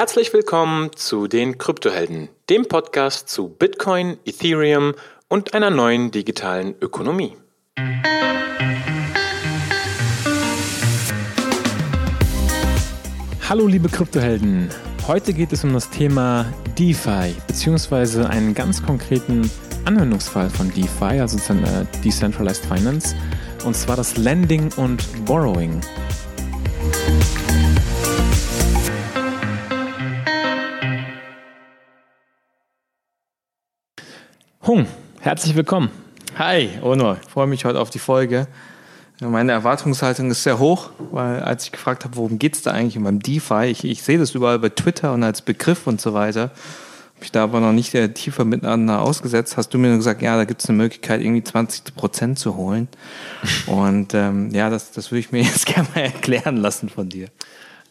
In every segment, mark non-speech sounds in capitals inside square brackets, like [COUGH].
Herzlich willkommen zu den Kryptohelden, dem Podcast zu Bitcoin, Ethereum und einer neuen digitalen Ökonomie. Hallo liebe Kryptohelden, heute geht es um das Thema DeFi beziehungsweise einen ganz konkreten Anwendungsfall von DeFi, also äh, Decentralized Finance, und zwar das Lending und Borrowing. Hung, herzlich willkommen. Hi, Ono. Ich freue mich heute auf die Folge. Meine Erwartungshaltung ist sehr hoch, weil als ich gefragt habe, worum geht es da eigentlich beim DeFi, ich, ich sehe das überall bei Twitter und als Begriff und so weiter, habe ich da aber noch nicht tiefer miteinander ausgesetzt, hast du mir nur gesagt, ja, da gibt es eine Möglichkeit, irgendwie 20 Prozent zu holen. [LAUGHS] Und ähm, ja, das, das würde ich mir [LAUGHS] jetzt gerne mal erklären lassen von dir.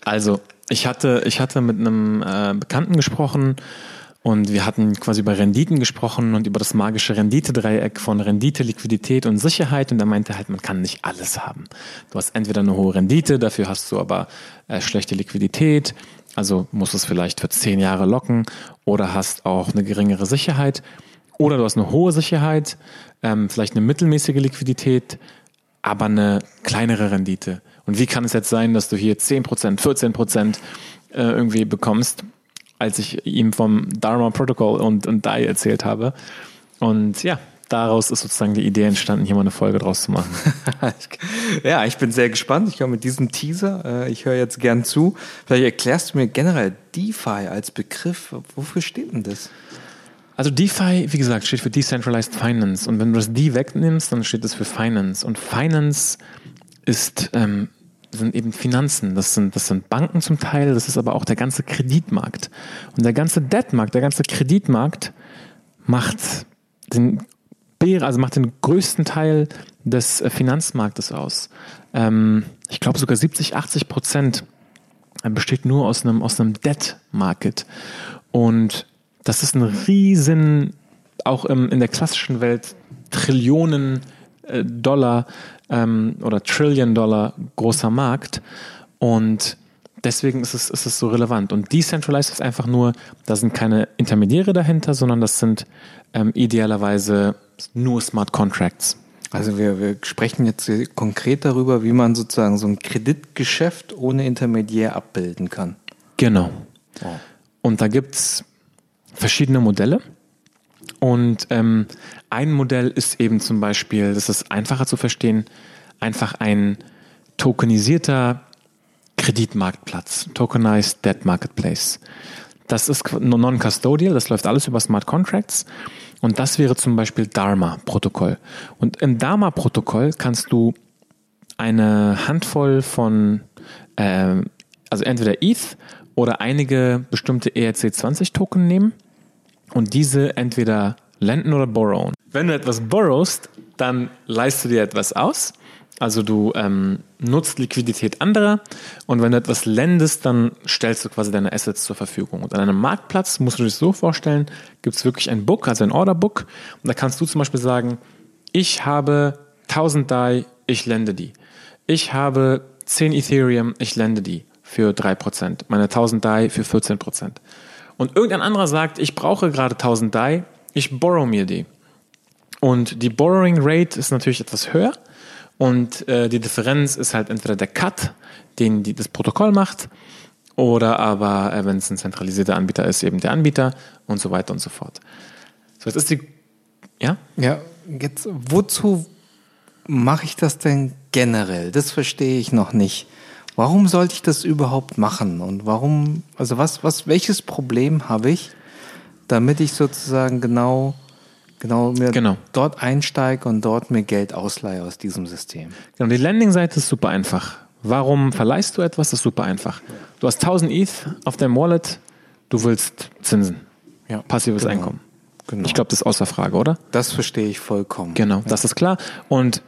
Also, ich hatte, ich hatte mit einem äh, Bekannten gesprochen, und wir hatten quasi über Renditen gesprochen und über das magische Renditedreieck von Rendite, Liquidität und Sicherheit. Und er meinte halt, man kann nicht alles haben. Du hast entweder eine hohe Rendite, dafür hast du aber äh, schlechte Liquidität. Also musst du es vielleicht für zehn Jahre locken oder hast auch eine geringere Sicherheit. Oder du hast eine hohe Sicherheit, ähm, vielleicht eine mittelmäßige Liquidität, aber eine kleinere Rendite. Und wie kann es jetzt sein, dass du hier 10%, 14% äh, irgendwie bekommst? Als ich ihm vom Dharma Protocol und, und DAI erzählt habe. Und ja, daraus ist sozusagen die Idee entstanden, hier mal eine Folge draus zu machen. [LAUGHS] ja, ich bin sehr gespannt. Ich höre mit diesem Teaser, äh, ich höre jetzt gern zu. Vielleicht erklärst du mir generell DeFi als Begriff. Wofür steht denn das? Also DeFi, wie gesagt, steht für Decentralized Finance. Und wenn du das D wegnimmst, dann steht es für Finance. Und Finance ist ähm, sind eben Finanzen, das sind, das sind Banken zum Teil, das ist aber auch der ganze Kreditmarkt. Und der ganze Debtmarkt, der ganze Kreditmarkt macht den, also macht den größten Teil des äh, Finanzmarktes aus. Ähm, ich glaube sogar 70, 80 Prozent besteht nur aus einem, aus einem Debt Market. Und das ist ein riesen, auch im, in der klassischen Welt, Trillionen äh, Dollar ähm, oder Trillion Dollar großer Markt und deswegen ist es, ist es so relevant. Und Decentralized ist einfach nur, da sind keine Intermediäre dahinter, sondern das sind ähm, idealerweise nur Smart Contracts. Also wir, wir sprechen jetzt konkret darüber, wie man sozusagen so ein Kreditgeschäft ohne Intermediär abbilden kann. Genau. Oh. Und da gibt es verschiedene Modelle. Und ähm, ein Modell ist eben zum Beispiel, das ist einfacher zu verstehen, einfach ein tokenisierter Kreditmarktplatz, Tokenized Debt Marketplace. Das ist non-custodial, das läuft alles über Smart Contracts. Und das wäre zum Beispiel Dharma-Protokoll. Und im Dharma-Protokoll kannst du eine Handvoll von, äh, also entweder ETH oder einige bestimmte ERC20-Token nehmen und diese entweder lenden oder borrowen. Wenn du etwas borrowst, dann leistest du dir etwas aus. Also du ähm, nutzt Liquidität anderer und wenn du etwas lendest, dann stellst du quasi deine Assets zur Verfügung. Und an einem Marktplatz musst du dich so vorstellen, gibt es wirklich ein Book, also ein Orderbook. Und da kannst du zum Beispiel sagen, ich habe 1000 DAI, ich lende die. Ich habe 10 Ethereum, ich lende die für 3%. Meine 1000 DAI für 14% und irgendein anderer sagt, ich brauche gerade 1000 DAI, ich borrow mir die. Und die Borrowing Rate ist natürlich etwas höher und äh, die Differenz ist halt entweder der Cut, den die, das Protokoll macht, oder aber, äh, wenn es ein zentralisierter Anbieter ist, eben der Anbieter und so weiter und so fort. So, jetzt ist die, ja? Ja, jetzt, wozu mache ich das denn generell? Das verstehe ich noch nicht. Warum sollte ich das überhaupt machen? Und warum, also was, was, welches Problem habe ich, damit ich sozusagen genau, genau mir genau. dort einsteige und dort mir Geld ausleihe aus diesem System? Genau, die Landing-Seite ist super einfach. Warum verleihst du etwas? Das ist super einfach. Du hast 1000 ETH auf deinem Wallet, du willst Zinsen. Ja, passives genau. Einkommen. Genau. Ich glaube, das ist außer Frage, oder? Das verstehe ich vollkommen. Genau, ja. das ist klar. Und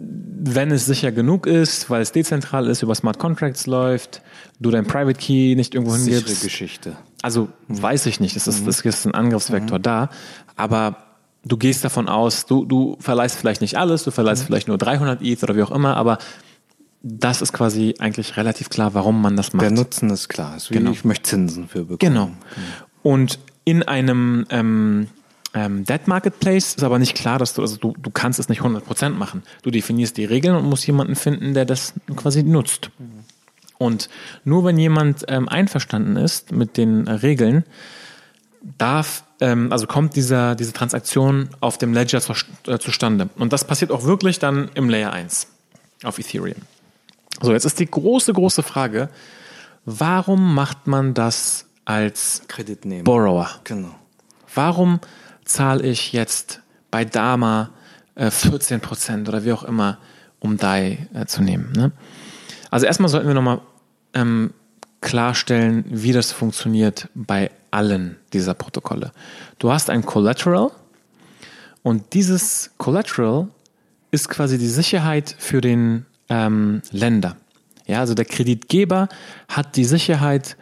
wenn es sicher genug ist, weil es dezentral ist, über Smart Contracts läuft, du dein Private Key nicht irgendwo hingibst. Sichere Geschichte. Also weiß ich nicht, es ist, mhm. es ist ein Angriffsvektor mhm. da, aber du gehst davon aus, du, du verleihst vielleicht nicht alles, du verleihst mhm. vielleicht nur 300 ETH oder wie auch immer, aber das ist quasi eigentlich relativ klar, warum man das macht. Der Nutzen ist klar. Ist Genau. Ich möchte Zinsen für bekommen. Genau. Und in einem ähm, ähm, Debt Marketplace ist aber nicht klar, dass du, also du, du kannst es nicht 100% machen. Du definierst die Regeln und musst jemanden finden, der das quasi nutzt. Und nur wenn jemand ähm, einverstanden ist mit den äh, Regeln, darf, ähm, also kommt dieser, diese Transaktion auf dem Ledger zu, äh, zustande. Und das passiert auch wirklich dann im Layer 1 auf Ethereum. So, jetzt ist die große, große Frage, warum macht man das als Kreditnehmer. Borrower? Genau. Warum zahle ich jetzt bei Dama äh, 14% oder wie auch immer, um DAI äh, zu nehmen? Ne? Also erstmal sollten wir nochmal ähm, klarstellen, wie das funktioniert bei allen dieser Protokolle. Du hast ein Collateral und dieses Collateral ist quasi die Sicherheit für den ähm, Länder. Ja, also der Kreditgeber hat die Sicherheit,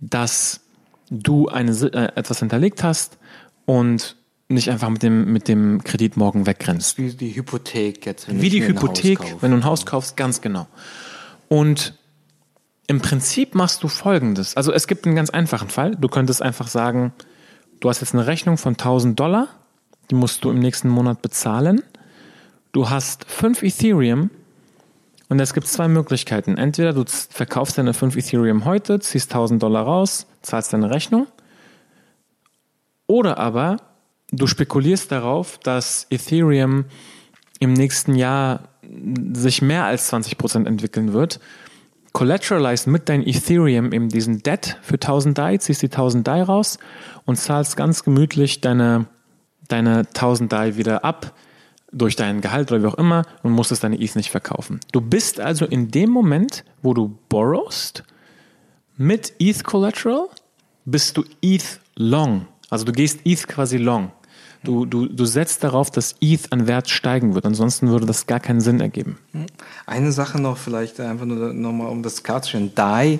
dass du eine, äh, etwas hinterlegt hast und nicht einfach mit dem, mit dem Kredit morgen wegrennst. Wie die Hypothek jetzt. wenn Wie ich die Hypothek, wenn du ein Haus kaufst, ganz genau. Und im Prinzip machst du folgendes. Also es gibt einen ganz einfachen Fall. Du könntest einfach sagen, du hast jetzt eine Rechnung von 1000 Dollar, die musst du im nächsten Monat bezahlen. Du hast 5 Ethereum und es gibt zwei Möglichkeiten. Entweder du verkaufst deine 5 Ethereum heute, ziehst 1000 Dollar raus, zahlst deine Rechnung. Oder aber du spekulierst darauf, dass Ethereum im nächsten Jahr sich mehr als 20% entwickeln wird. Collateralize mit dein Ethereum eben diesen Debt für 1000 DAI, ziehst die 1000 DAI raus und zahlst ganz gemütlich deine, deine 1000 DAI wieder ab durch dein Gehalt oder wie auch immer und musstest deine ETH nicht verkaufen. Du bist also in dem Moment, wo du borrowst, mit ETH Collateral bist du ETH long. Also du gehst ETH quasi long. Du, du, du setzt darauf, dass ETH an Wert steigen wird. Ansonsten würde das gar keinen Sinn ergeben. Eine Sache noch vielleicht einfach nur nochmal, um das klarzustellen. DAI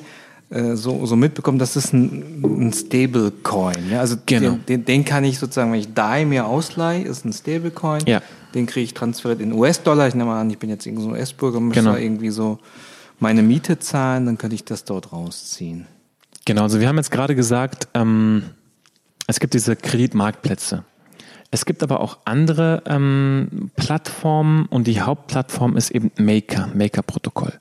äh, so, so mitbekommen, das ist ein, ein Stablecoin. Ja? Also Genau. den, den, den kann ich sozusagen, wenn ich DAI mir ausleihe, ist ein Stablecoin. Ja. Den kriege ich transferiert in US-Dollar. Ich nehme an, ich bin jetzt irgendwie so ein US-Bürger, möchte Genau. da irgendwie so meine Miete zahlen, dann könnte ich das dort rausziehen. Genau, also wir haben jetzt gerade gesagt, ähm, es gibt diese Kreditmarktplätze. Es gibt aber auch andere ähm, Plattformen und die Hauptplattform ist eben Maker, Maker-Protokoll.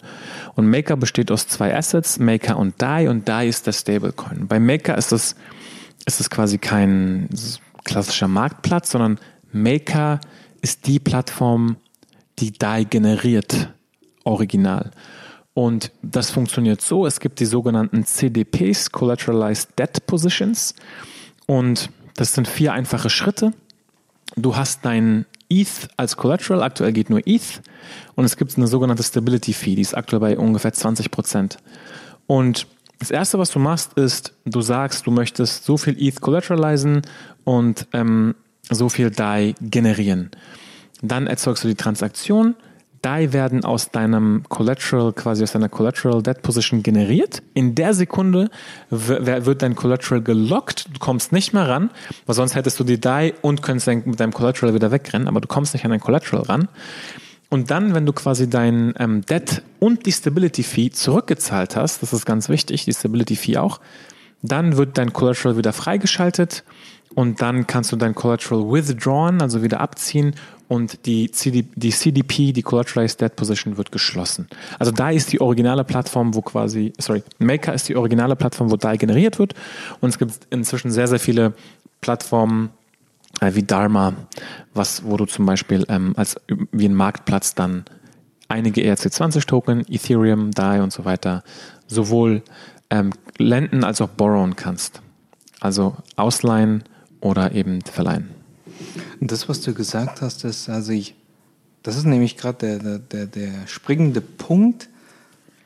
Und Maker besteht aus zwei Assets, Maker und DAI und DAI ist der Stablecoin. Bei Maker ist es, ist es quasi kein klassischer Marktplatz, sondern Maker ist die Plattform, die DAI generiert, original. Und das funktioniert so, es gibt die sogenannten CDPs, Collateralized Debt Positions. Und das sind vier einfache Schritte. Du hast dein ETH als Collateral, aktuell geht nur ETH. Und es gibt eine sogenannte Stability Fee, die ist aktuell bei ungefähr 20 Prozent. Und das erste, was du machst, ist, du sagst, du möchtest so viel ETH collateralisieren und ähm, so viel DAI generieren. Dann erzeugst du die Transaktion. DAI werden aus deinem Collateral, quasi aus deiner Collateral Debt Position generiert. In der Sekunde wird dein Collateral gelockt. Du kommst nicht mehr ran, weil sonst hättest du die DAI und könntest mit deinem Collateral wieder wegrennen, aber du kommst nicht an dein Collateral ran. Und dann, wenn du quasi dein ähm, Debt und die Stability Fee zurückgezahlt hast, das ist ganz wichtig, die Stability Fee auch, dann wird dein Collateral wieder freigeschaltet und dann kannst du dein Collateral withdrawn, also wieder abziehen und die, CD, die CDP, die Collateralized Debt Position, wird geschlossen. Also da ist die originale Plattform, wo quasi, sorry, Maker ist die originale Plattform, wo DAI generiert wird und es gibt inzwischen sehr, sehr viele Plattformen, äh, wie Dharma, was, wo du zum Beispiel ähm, als wie ein Marktplatz dann einige ERC20-Token, Ethereum, DAI und so weiter, sowohl ähm, lenden als auch borrowen kannst. Also ausleihen oder eben verleihen. Und das, was du gesagt hast, ist, also ich, das ist nämlich gerade der, der, der, springende Punkt.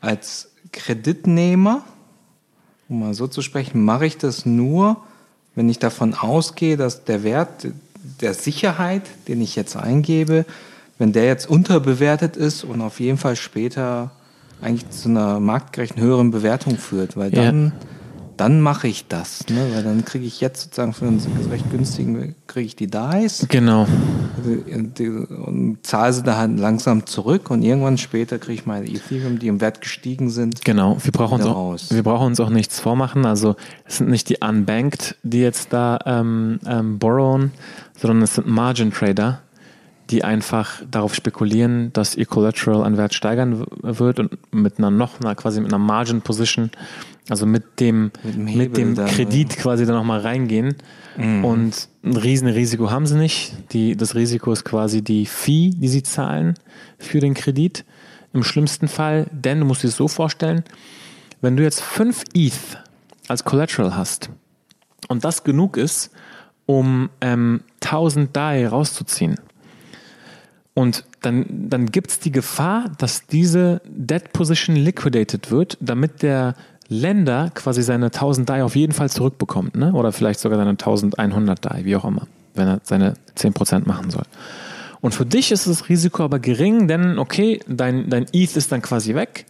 Als Kreditnehmer, um mal so zu sprechen, mache ich das nur, wenn ich davon ausgehe, dass der Wert der Sicherheit, den ich jetzt eingebe, wenn der jetzt unterbewertet ist und auf jeden Fall später eigentlich zu einer marktgerechten höheren Bewertung führt, weil Ja. Dann, mache ich das, ne? weil dann kriege ich jetzt sozusagen für einen recht günstigen, kriege ich die Dice Genau. und zahle sie da halt langsam zurück und irgendwann später kriege ich meine Ethereum, die im Wert gestiegen sind. Genau, wir brauchen, uns auch, wir brauchen uns auch nichts vormachen. Also es sind nicht die Unbanked, die jetzt da ähm, ähm, borrowen, sondern es sind Margin Trader, die einfach darauf spekulieren, dass ihr Collateral an Wert steigern wird und mit einer noch einer quasi mit einer Margin Position, also mit dem mit dem, mit dem dann, Kredit quasi da nochmal reingehen. Mhm. Und ein riesen Risiko haben sie nicht. Die, das Risiko ist quasi die Fee, die sie zahlen für den Kredit. Im schlimmsten Fall, denn du musst dir das so vorstellen, wenn du jetzt 5 ETH als Collateral hast und das genug ist, um ähm, 1000 DAI rauszuziehen, und dann, dann gibt es die Gefahr, dass diese Debt Position liquidated wird, damit der Länder quasi seine 1000 DAI auf jeden Fall zurückbekommt, ne? oder vielleicht sogar seine 1100 DAI, wie auch immer, wenn er seine 10% machen soll. Und für dich ist das Risiko aber gering, denn okay, dein, dein ETH ist dann quasi weg,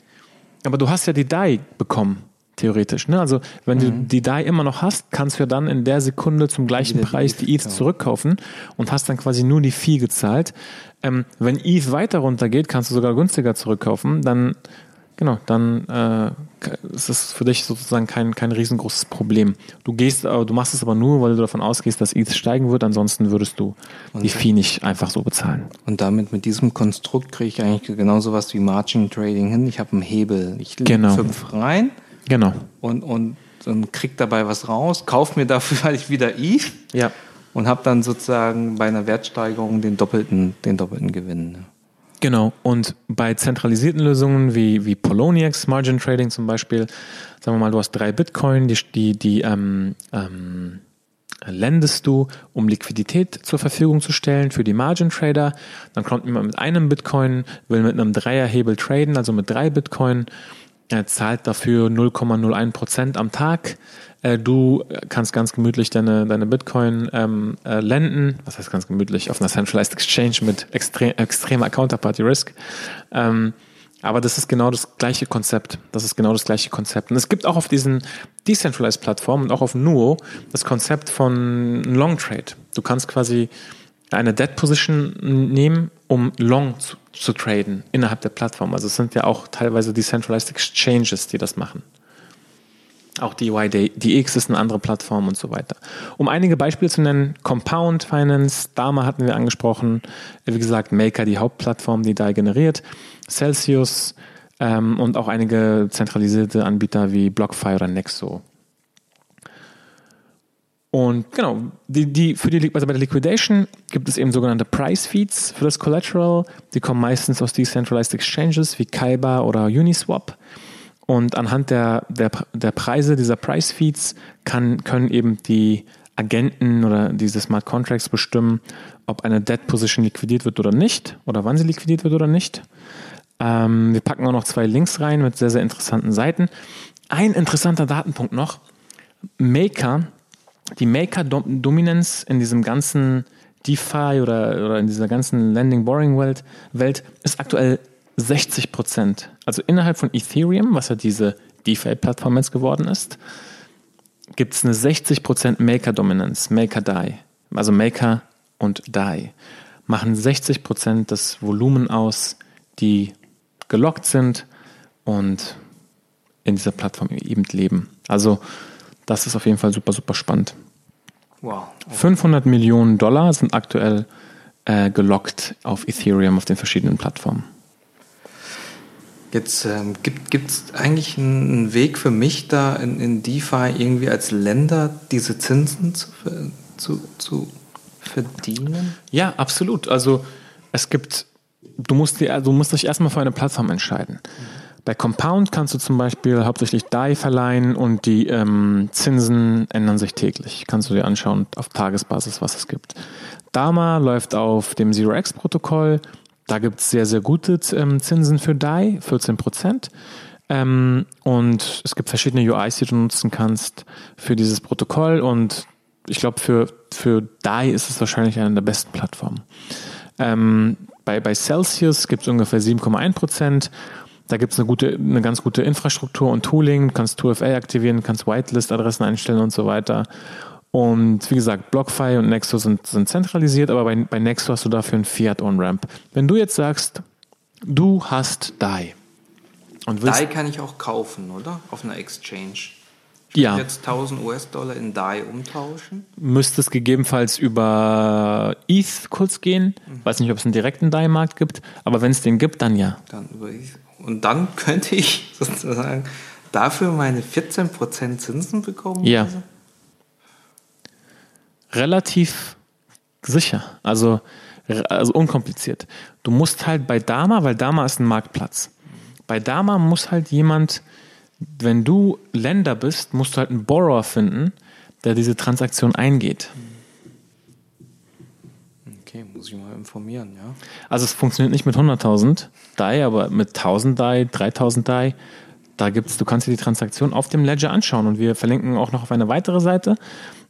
aber du hast ja die DAI bekommen, theoretisch. Ne? Also wenn mhm. du die DAI immer noch hast, kannst du ja dann in der Sekunde zum gleichen Preis die ETH zurückkaufen und hast dann quasi nur die Fee gezahlt. Ähm, wenn ETH weiter runtergeht, kannst du sogar günstiger zurückkaufen. Dann, genau, dann äh, ist es für dich sozusagen kein, kein riesengroßes Problem. Du gehst, du machst es aber nur, weil du davon ausgehst, dass ETH steigen wird. Ansonsten würdest du und die Fee nicht einfach so bezahlen. Und damit mit diesem Konstrukt kriege ich eigentlich genauso was wie Margin Trading hin. Ich habe einen Hebel. Ich lege genau. fünf rein. Genau. Und, und, und krieg dabei was raus, kauf mir dafür [LAUGHS] halt wieder ETH. Ja und habe dann sozusagen bei einer Wertsteigerung den doppelten, den doppelten Gewinn. Genau. Und bei zentralisierten Lösungen wie, wie Poloniex, Margin Trading zum Beispiel, sagen wir mal, du hast drei Bitcoin, die, die, die ähm, ähm, lendest du, um Liquidität zur Verfügung zu stellen für die Margin Trader. Dann kommt jemand mit einem Bitcoin, will mit einem Dreierhebel traden, also mit drei Bitcoin. Er zahlt dafür 0,01 Prozent am Tag. Äh, du kannst ganz gemütlich deine, deine Bitcoin ähm, äh, lenden, was heißt ganz gemütlich, auf einer Centralized Exchange mit extre extremer Counterparty Risk. Ähm, aber das ist genau das gleiche Konzept. Das ist genau das gleiche Konzept. Und es gibt auch auf diesen Decentralized Plattformen und auch auf Nuo das Konzept von Long Trade. Du kannst quasi eine Dead Position nehmen, um long zu, zu traden innerhalb der Plattform. Also es sind ja auch teilweise Decentralized Exchanges, die das machen. Auch DY DX ist eine andere Plattform und so weiter. Um einige Beispiele zu nennen, Compound Finance, Dama hatten wir angesprochen, wie gesagt, Maker, die Hauptplattform, die da generiert, Celsius ähm, und auch einige zentralisierte Anbieter wie BlockFi oder Nexo. Und genau, die, die, für die, also bei der Liquidation gibt es eben sogenannte Price Feeds für das Collateral. Die kommen meistens aus Decentralized Exchanges wie Kaiba oder Uniswap. Und anhand der, der, der Preise dieser Price Feeds kann, können eben die Agenten oder diese Smart Contracts bestimmen, ob eine Dead Position liquidiert wird oder nicht oder wann sie liquidiert wird oder nicht. Ähm, wir packen auch noch zwei Links rein mit sehr, sehr interessanten Seiten. Ein interessanter Datenpunkt noch. Maker, die Maker-Dominanz in diesem ganzen DeFi oder, oder in dieser ganzen Lending-Boring-Welt Welt ist aktuell 60 Prozent. Also innerhalb von Ethereum, was ja diese DeFi-Plattform jetzt geworden ist, gibt es eine 60 Prozent Maker-Dominanz, Maker-Die. Also Maker und Die machen 60 Prozent des Volumen aus, die gelockt sind und in dieser Plattform eben leben. Also das ist auf jeden Fall super, super spannend. Wow. Okay. 500 Millionen Dollar sind aktuell äh, gelockt auf Ethereum auf den verschiedenen Plattformen. Jetzt ähm, gibt es eigentlich einen Weg für mich da in, in DeFi irgendwie als Länder diese Zinsen zu, zu, zu verdienen? Ja, absolut. Also es gibt, du musst, dir, du musst dich erstmal für eine Plattform entscheiden. Mhm. Bei Compound kannst du zum Beispiel hauptsächlich DAI verleihen und die ähm, Zinsen ändern sich täglich. Kannst du dir anschauen auf Tagesbasis, was es gibt. Dama läuft auf dem Zero X-Protokoll. Da gibt es sehr, sehr gute ähm, Zinsen für DAI, 14 Prozent. Ähm, und es gibt verschiedene UIs, die du nutzen kannst für dieses Protokoll. Und ich glaube, für, für DAI ist es wahrscheinlich eine der besten Plattformen. Ähm, bei, bei Celsius gibt es ungefähr 7,1 Prozent. Da gibt es eine, gute, eine ganz gute Infrastruktur und Tooling. Du kannst 2FA aktivieren, kannst Whitelist-Adressen einstellen und so weiter. Und wie gesagt, BlockFi und Nexo sind, sind zentralisiert, aber bei, bei Nexo hast du dafür ein Fiat On-Ramp. Wenn du jetzt sagst, du hast DAI und willst. DAI kann ich auch kaufen, oder? Auf einer Exchange. Ich ja. jetzt 1000 US-Dollar in DAI umtauschen. Müsste es gegebenenfalls über ETH kurz gehen. Mhm. Weiß nicht, ob es einen direkten DAI-Markt gibt, aber wenn es den gibt, dann ja. Dann über ETH. Und dann könnte ich [LAUGHS] sozusagen dafür meine 14% Zinsen bekommen? Ja. Also? relativ sicher, also, also unkompliziert. Du musst halt bei Dama, weil Dama ist ein Marktplatz. Bei Dama muss halt jemand, wenn du Länder bist, musst du halt einen Borrower finden, der diese Transaktion eingeht. Okay, muss ich mal informieren, ja. Also es funktioniert nicht mit 100.000 DAI, aber mit 1.000 DAI, 3.000 DAI, da gibt's, du kannst dir die Transaktion auf dem Ledger anschauen und wir verlinken auch noch auf eine weitere Seite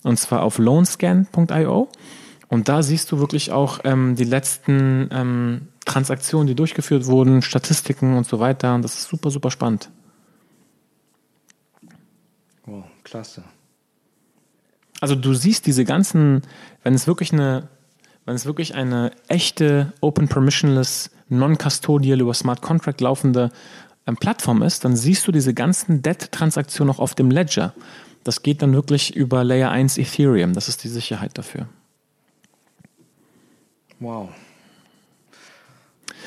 und zwar auf loanscan.io. Und da siehst du wirklich auch ähm, die letzten ähm, Transaktionen, die durchgeführt wurden, Statistiken und so weiter. Und das ist super, super spannend. Wow, klasse. Also du siehst diese ganzen, wenn es wirklich eine, wenn es wirklich eine echte Open Permissionless Non-Custodial über Smart Contract laufende ähm, Plattform ist, dann siehst du diese ganzen DET-Transaktionen auch auf dem Ledger. Das geht dann wirklich über Layer 1 Ethereum. Das ist die Sicherheit dafür. Wow.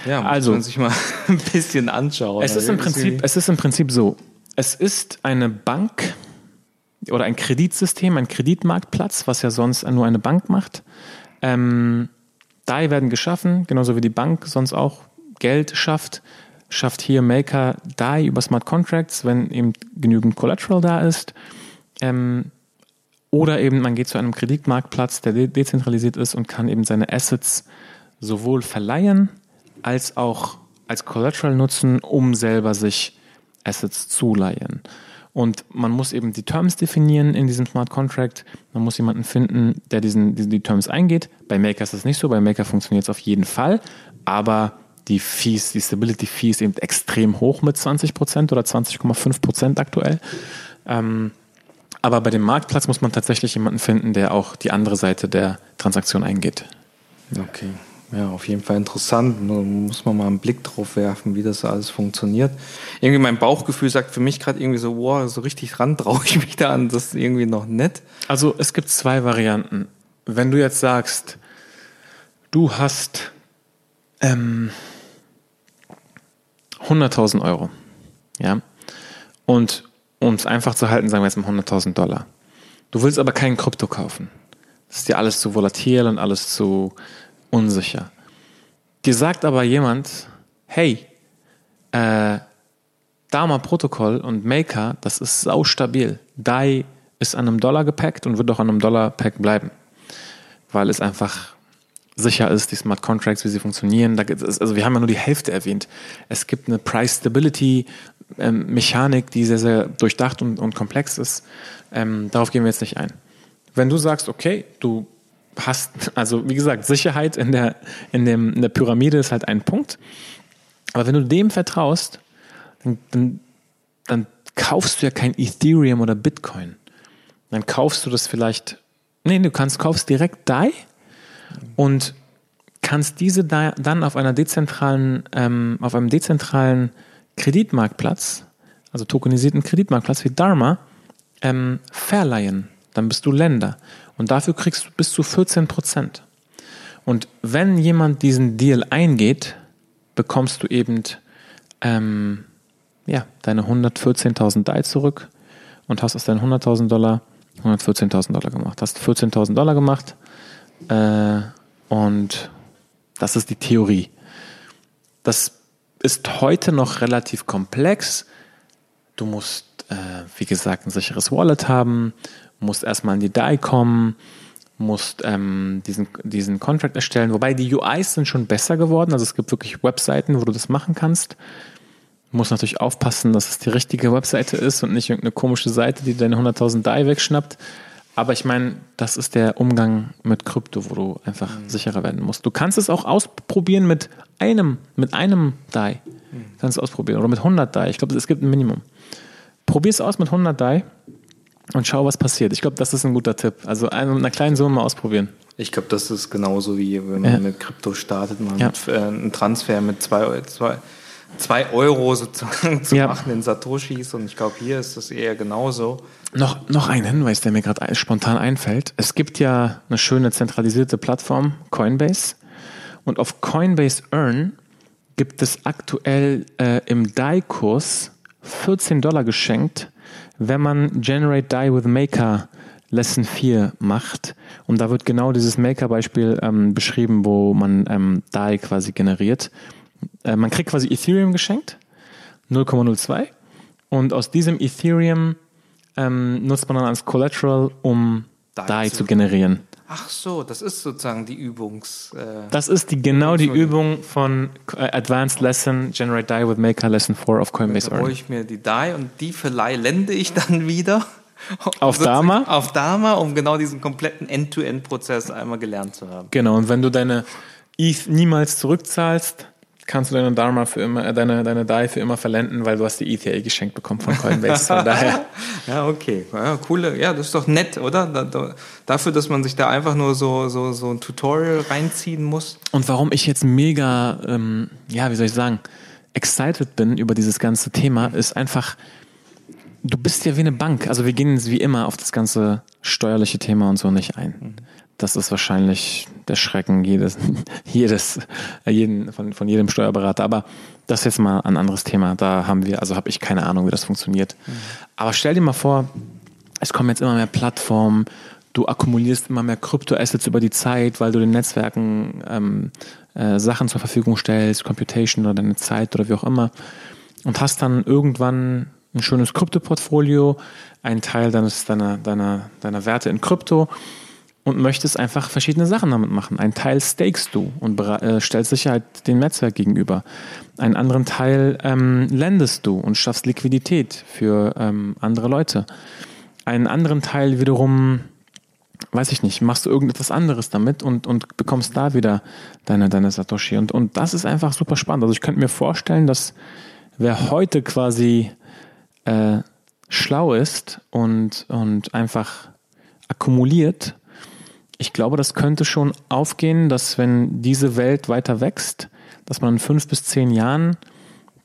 Ja, muss also, man sich mal [LAUGHS] ein bisschen anschauen. Es ist, im Prinzip, es ist im Prinzip so. Es ist eine Bank oder ein Kreditsystem, ein Kreditmarktplatz, was ja sonst nur eine Bank macht. Ähm, DAI werden geschaffen, genauso wie die Bank sonst auch Geld schafft. Schafft hier Maker DAI über Smart Contracts, wenn eben genügend Collateral da ist. Ähm, oder eben man geht zu einem Kreditmarktplatz, der de dezentralisiert ist und kann eben seine Assets sowohl verleihen als auch als Collateral nutzen, um selber sich Assets zu leihen. Und man muss eben die Terms definieren in diesem Smart Contract. Man muss jemanden finden, der diesen, die, die Terms eingeht. Bei Maker ist das nicht so. Bei Maker funktioniert es auf jeden Fall. Aber die Fees, die Stability Fees eben extrem hoch mit 20% oder 20,5% aktuell. Ähm, aber bei dem Marktplatz muss man tatsächlich jemanden finden, der auch die andere Seite der Transaktion eingeht. Okay. Ja, auf jeden Fall interessant. Muss man mal einen Blick drauf werfen, wie das alles funktioniert. Irgendwie mein Bauchgefühl sagt für mich gerade irgendwie so, wow, so richtig ran traue ich [LAUGHS] mich da an, das ist irgendwie noch nett. Also es gibt zwei Varianten. Wenn du jetzt sagst, du hast ähm, 100.000 Euro, ja, und um es einfach zu halten, sagen wir jetzt mal 100.000 Dollar. Du willst aber kein Krypto kaufen. Das ist dir alles zu volatil und alles zu unsicher. Dir sagt aber jemand, hey, äh, Dama Protokoll und Maker, das ist sau stabil. DAI ist an einem Dollar gepackt und wird auch an einem Dollar Pack bleiben. Weil es einfach sicher ist, die Smart Contracts, wie sie funktionieren. Also wir haben ja nur die Hälfte erwähnt. Es gibt eine Price Stability ähm, Mechanik, die sehr, sehr durchdacht und, und komplex ist. Ähm, darauf gehen wir jetzt nicht ein. Wenn du sagst, okay, du hast, also wie gesagt, Sicherheit in der, in, dem, in der Pyramide ist halt ein Punkt. Aber wenn du dem vertraust, dann, dann, dann kaufst du ja kein Ethereum oder Bitcoin. Dann kaufst du das vielleicht, nee, du kannst, kaufst direkt DAI und kannst diese dann auf einer dezentralen, ähm, auf einem dezentralen Kreditmarktplatz, also tokenisierten Kreditmarktplatz wie Dharma, ähm, verleihen. Dann bist du Länder. Und dafür kriegst du bis zu 14 Prozent. Und wenn jemand diesen Deal eingeht, bekommst du eben ähm, ja, deine 114.000 DAI zurück und hast aus deinen 100.000 Dollar 114.000 Dollar gemacht. Hast 14.000 Dollar gemacht äh, und das ist die Theorie. Das ist heute noch relativ komplex. Du musst, äh, wie gesagt, ein sicheres Wallet haben, musst erstmal in die DAI kommen, musst ähm, diesen, diesen Contract erstellen. Wobei die UIs sind schon besser geworden. Also es gibt wirklich Webseiten, wo du das machen kannst. Du musst natürlich aufpassen, dass es die richtige Webseite ist und nicht irgendeine komische Seite, die deine 100.000 DAI wegschnappt. Aber ich meine, das ist der Umgang mit Krypto, wo du einfach mhm. sicherer werden musst. Du kannst es auch ausprobieren mit einem, mit einem DAI. Mhm. Kannst es ausprobieren. Oder mit 100 DAI. Ich glaube, es gibt ein Minimum. Probier es aus mit 100 DAI und schau, was passiert. Ich glaube, das ist ein guter Tipp. Also mit einer kleinen Summe mal ausprobieren. Ich glaube, das ist genauso wie wenn man ja. mit Krypto startet, man ja. mit, äh, einen Transfer mit zwei, zwei, zwei Euro sozusagen [LAUGHS] zu ja. machen in Satoshis und ich glaube, hier ist das eher genauso. Noch, noch ein Hinweis, der mir gerade spontan einfällt. Es gibt ja eine schöne zentralisierte Plattform, Coinbase. Und auf Coinbase Earn gibt es aktuell äh, im DAI-Kurs 14 Dollar geschenkt, wenn man Generate DAI with Maker Lesson 4 macht. Und da wird genau dieses Maker-Beispiel ähm, beschrieben, wo man ähm, DAI quasi generiert. Äh, man kriegt quasi Ethereum geschenkt, 0,02. Und aus diesem Ethereum ähm, nutzt man dann als Collateral, um DAI, DAI zu generieren. Ach so, das ist sozusagen die Übungs. Äh, das ist die, genau die Übung von äh, Advanced Lesson Generate Die with Maker Lesson 4 of Coinbase Earn. Da hole ich mir die Die und die verlende ich dann wieder. [LAUGHS] Auf Dama? Auf Dama, um genau diesen kompletten End-to-End-Prozess einmal gelernt zu haben. Genau, und wenn du deine ETH niemals zurückzahlst, kannst du deine Dharma für immer, äh, deine, deine DAI für immer verlenden, weil du hast die ETH geschenkt bekommen von Coinbase. Von [LAUGHS] daher. ja, okay. Ja, coole, ja, das ist doch nett, oder? Da, da, dafür, dass man sich da einfach nur so, so, so ein Tutorial reinziehen muss. Und warum ich jetzt mega, ähm, ja, wie soll ich sagen, excited bin über dieses ganze Thema, ist einfach, du bist ja wie eine Bank. Also wir gehen wie immer auf das ganze steuerliche Thema und so nicht ein. Mhm das ist wahrscheinlich der Schrecken jedes, [LAUGHS] jedes, jeden, von, von jedem Steuerberater. Aber das ist jetzt mal ein anderes Thema. Da haben wir, also habe ich keine Ahnung, wie das funktioniert. Mhm. Aber stell dir mal vor, es kommen jetzt immer mehr Plattformen, du akkumulierst immer mehr Kryptoassets über die Zeit, weil du den Netzwerken ähm, äh, Sachen zur Verfügung stellst, Computation oder deine Zeit oder wie auch immer. Und hast dann irgendwann ein schönes Krypto-Portfolio, einen Teil deines, deiner, deiner, deiner Werte in Krypto und möchtest einfach verschiedene Sachen damit machen. Ein Teil stakest du und äh, stellst Sicherheit dem Netzwerk gegenüber. Einen anderen Teil ähm, lendest du und schaffst Liquidität für ähm, andere Leute. Einen anderen Teil wiederum, weiß ich nicht, machst du irgendetwas anderes damit und, und bekommst da wieder deine, deine Satoshi. Und, und das ist einfach super spannend. Also ich könnte mir vorstellen, dass wer heute quasi äh, schlau ist und, und einfach akkumuliert, ich glaube, das könnte schon aufgehen, dass wenn diese Welt weiter wächst, dass man in fünf bis zehn Jahren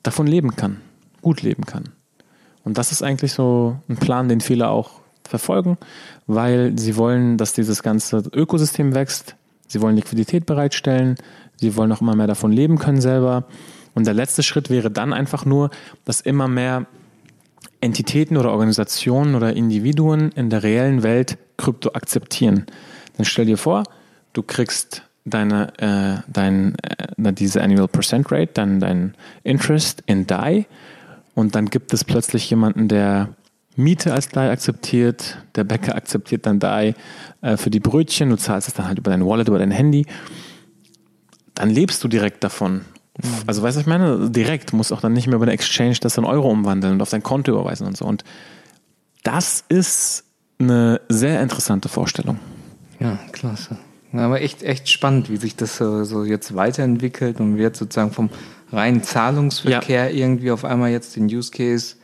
davon leben kann, gut leben kann. Und das ist eigentlich so ein Plan, den viele auch verfolgen, weil sie wollen, dass dieses ganze Ökosystem wächst. Sie wollen Liquidität bereitstellen. Sie wollen auch immer mehr davon leben können selber. Und der letzte Schritt wäre dann einfach nur, dass immer mehr Entitäten oder Organisationen oder Individuen in der reellen Welt Krypto akzeptieren. Dann stell dir vor, du kriegst deine, äh, dein, äh, diese Annual Percent Rate, dann dein Interest in DAI und dann gibt es plötzlich jemanden, der Miete als DAI akzeptiert, der Bäcker akzeptiert dann DAI äh, für die Brötchen, du zahlst es dann halt über dein Wallet, über dein Handy, dann lebst du direkt davon. Mhm. Also weißt du, ich meine, direkt, musst auch dann nicht mehr über den Exchange das in Euro umwandeln und auf dein Konto überweisen und so. Und das ist eine sehr interessante Vorstellung. Ja, klasse. Aber echt, echt spannend, wie sich das so, so jetzt weiterentwickelt und wird sozusagen vom reinen Zahlungsverkehr ja. irgendwie auf einmal jetzt den Use Case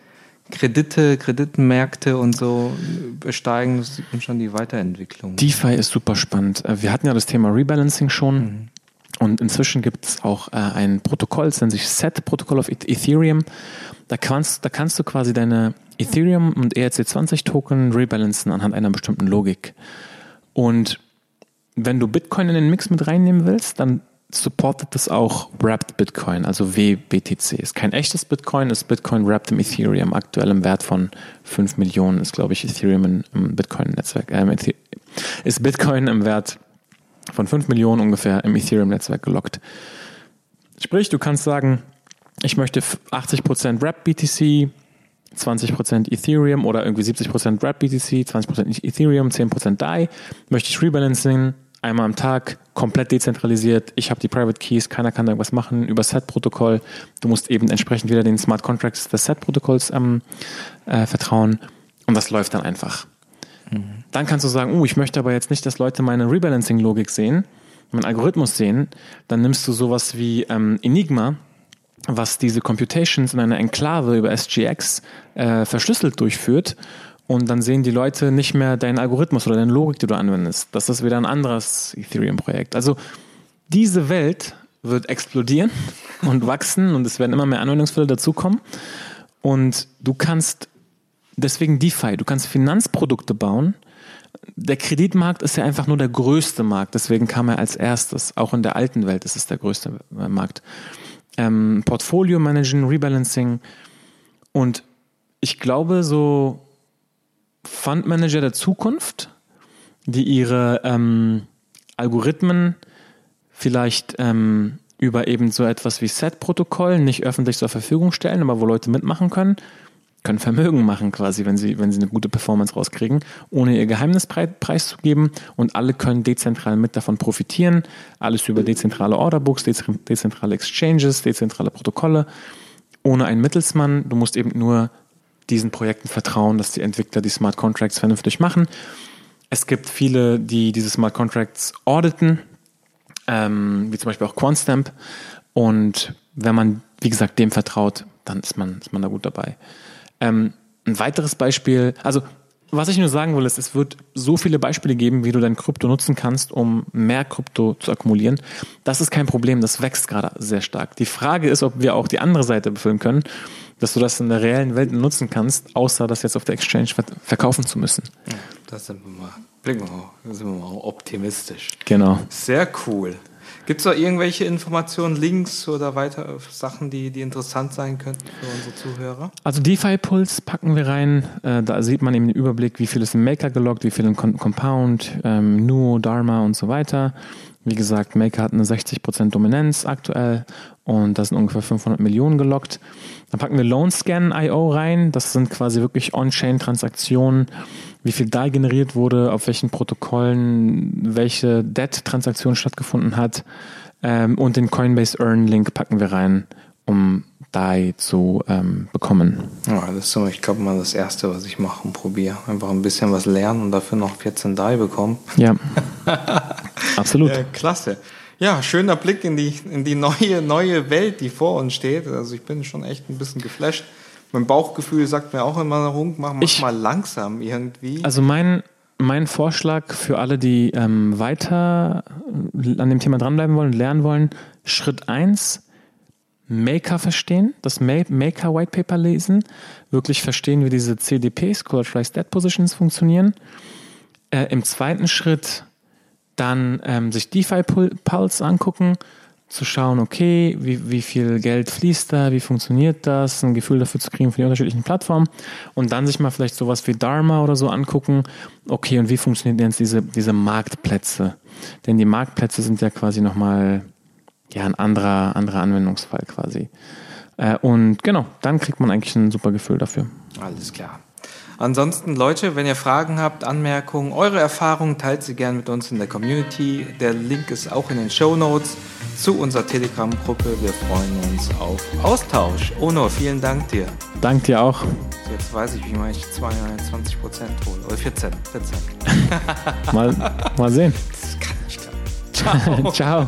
Kredite, Kreditenmärkte und so besteigen. Das sieht man schon die Weiterentwicklung. DeFi ist super spannend. Äh, wir hatten ja das Thema Rebalancing schon. Mhm. Und inzwischen gibt es auch äh, ein Protokoll, das nennt sich Set Protocol of Ethereum. Da kannst, da kannst du quasi deine Ethereum und ERC20 Token rebalancen anhand einer bestimmten Logik. Und wenn du Bitcoin in den Mix mit reinnehmen willst, dann supportet das auch Wrapped Bitcoin, also WBTC. Ist kein echtes Bitcoin, ist Bitcoin wrapped im Ethereum, aktuell im Wert von 5 Millionen, ist glaube ich Ethereum im Bitcoin-Netzwerk, äh, ist Bitcoin im Wert von 5 Millionen ungefähr im Ethereum-Netzwerk gelockt. Sprich, du kannst sagen, ich möchte 80% Wrapped BTC, 20% Ethereum oder irgendwie 70% Wrap BTC, 20% Ethereum, 10% DAI. Möchte ich Rebalancing einmal am Tag, komplett dezentralisiert. Ich habe die Private Keys, keiner kann da irgendwas machen über Set-Protokoll. Du musst eben entsprechend wieder den Smart Contracts des Set-Protokolls ähm, äh, vertrauen und das läuft dann einfach. Mhm. Dann kannst du sagen, oh, ich möchte aber jetzt nicht, dass Leute meine Rebalancing-Logik sehen, meinen Algorithmus sehen. Dann nimmst du sowas wie ähm, Enigma, was diese Computations in einer Enklave über SGX äh, verschlüsselt durchführt und dann sehen die Leute nicht mehr deinen Algorithmus oder deine Logik, die du anwendest. Das ist wieder ein anderes Ethereum-Projekt. Also diese Welt wird explodieren [LAUGHS] und wachsen und es werden immer mehr Anwendungsfälle dazukommen. Und du kannst deswegen DeFi, du kannst Finanzprodukte bauen. Der Kreditmarkt ist ja einfach nur der größte Markt, deswegen kam er als erstes. Auch in der alten Welt ist es der größte äh, Markt. Ähm, Portfolio Managen, Rebalancing. Und ich glaube, so Fundmanager der Zukunft, die ihre ähm, Algorithmen vielleicht ähm, über eben so etwas wie Set-Protokoll nicht öffentlich zur Verfügung stellen, aber wo Leute mitmachen können, können Vermögen machen quasi, wenn sie, wenn sie eine gute Performance rauskriegen, ohne ihr Geheimnis preiszugeben und alle können dezentral mit davon profitieren. Alles über dezentrale Orderbooks, dezentrale Exchanges, dezentrale Protokolle, ohne einen Mittelsmann. Du musst eben nur diesen Projekten vertrauen, dass die Entwickler die Smart Contracts vernünftig machen. Es gibt viele, die diese Smart Contracts auditen, ähm, wie zum Beispiel auch QuantStamp. Und wenn man, wie gesagt, dem vertraut, dann ist man, ist man da gut dabei. Ähm, ein weiteres Beispiel, also was ich nur sagen will, ist, es wird so viele Beispiele geben, wie du dein Krypto nutzen kannst, um mehr Krypto zu akkumulieren. Das ist kein Problem, das wächst gerade sehr stark. Die Frage ist, ob wir auch die andere Seite befüllen können, dass du das in der reellen Welt nutzen kannst, außer das jetzt auf der Exchange verkaufen zu müssen. Ja, das sind wir mal, blicken wir mal, sind wir mal optimistisch. Genau. Sehr cool. Gibt es da irgendwelche Informationen, Links oder weitere Sachen, die, die interessant sein könnten für unsere Zuhörer? Also DeFi-Puls packen wir rein. Äh, da sieht man eben den Überblick, wie viel ist im Maker gelockt, wie viel im Compound, ähm, Nuo, Dharma und so weiter. Wie gesagt, Maker hat eine 60% Dominanz aktuell und da sind ungefähr 500 Millionen gelockt. Dann packen wir LoanScan.io rein. Das sind quasi wirklich On-Chain-Transaktionen wie viel da generiert wurde, auf welchen Protokollen welche Debt-Transaktion stattgefunden hat. Ähm, und den Coinbase Earn-Link packen wir rein, um DAI zu ähm, bekommen. Ja, das ist so, ich glaube mal das Erste, was ich mache und probiere. Einfach ein bisschen was lernen und dafür noch 14 DAI bekommen. Ja, [LAUGHS] absolut. Ja, klasse. Ja, schöner Blick in die, in die neue, neue Welt, die vor uns steht. Also ich bin schon echt ein bisschen geflasht mein Bauchgefühl sagt mir auch immer rum, mach, mach ich, mal langsam irgendwie. Also mein, mein Vorschlag für alle, die ähm, weiter an dem Thema dranbleiben wollen, lernen wollen, Schritt 1, Maker verstehen, das Maker White Paper lesen, wirklich verstehen, wie diese CDPs, Collateralized Debt Positions, funktionieren. Äh, Im zweiten Schritt dann ähm, sich DeFi Pulse angucken, zu schauen, okay, wie, wie viel Geld fließt da, wie funktioniert das, ein Gefühl dafür zu kriegen für die unterschiedlichen Plattformen und dann sich mal vielleicht sowas wie Dharma oder so angucken, okay, und wie funktionieren denn jetzt diese, diese Marktplätze? Denn die Marktplätze sind ja quasi nochmal ja, ein anderer, anderer Anwendungsfall quasi. Äh, und genau, dann kriegt man eigentlich ein super Gefühl dafür. Alles klar. Ansonsten, Leute, wenn ihr Fragen habt, Anmerkungen, eure Erfahrungen, teilt sie gerne mit uns in der Community. Der Link ist auch in den Show Notes zu unserer Telegram-Gruppe. Wir freuen uns auf Austausch. Ono, vielen Dank dir. Dank dir auch. Jetzt weiß ich, wie man ich 22 Prozent hole. Oder 14. 14. mal, mal sehen. [LAUGHS] Das kann nicht klappen. [LAUGHS] Ciao. Ciao.